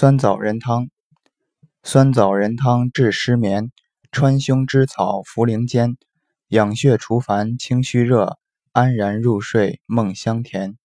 酸枣仁汤。酸枣仁汤治失眠川芎之草茯苓煎养血除烦清虚热安然入睡梦香甜。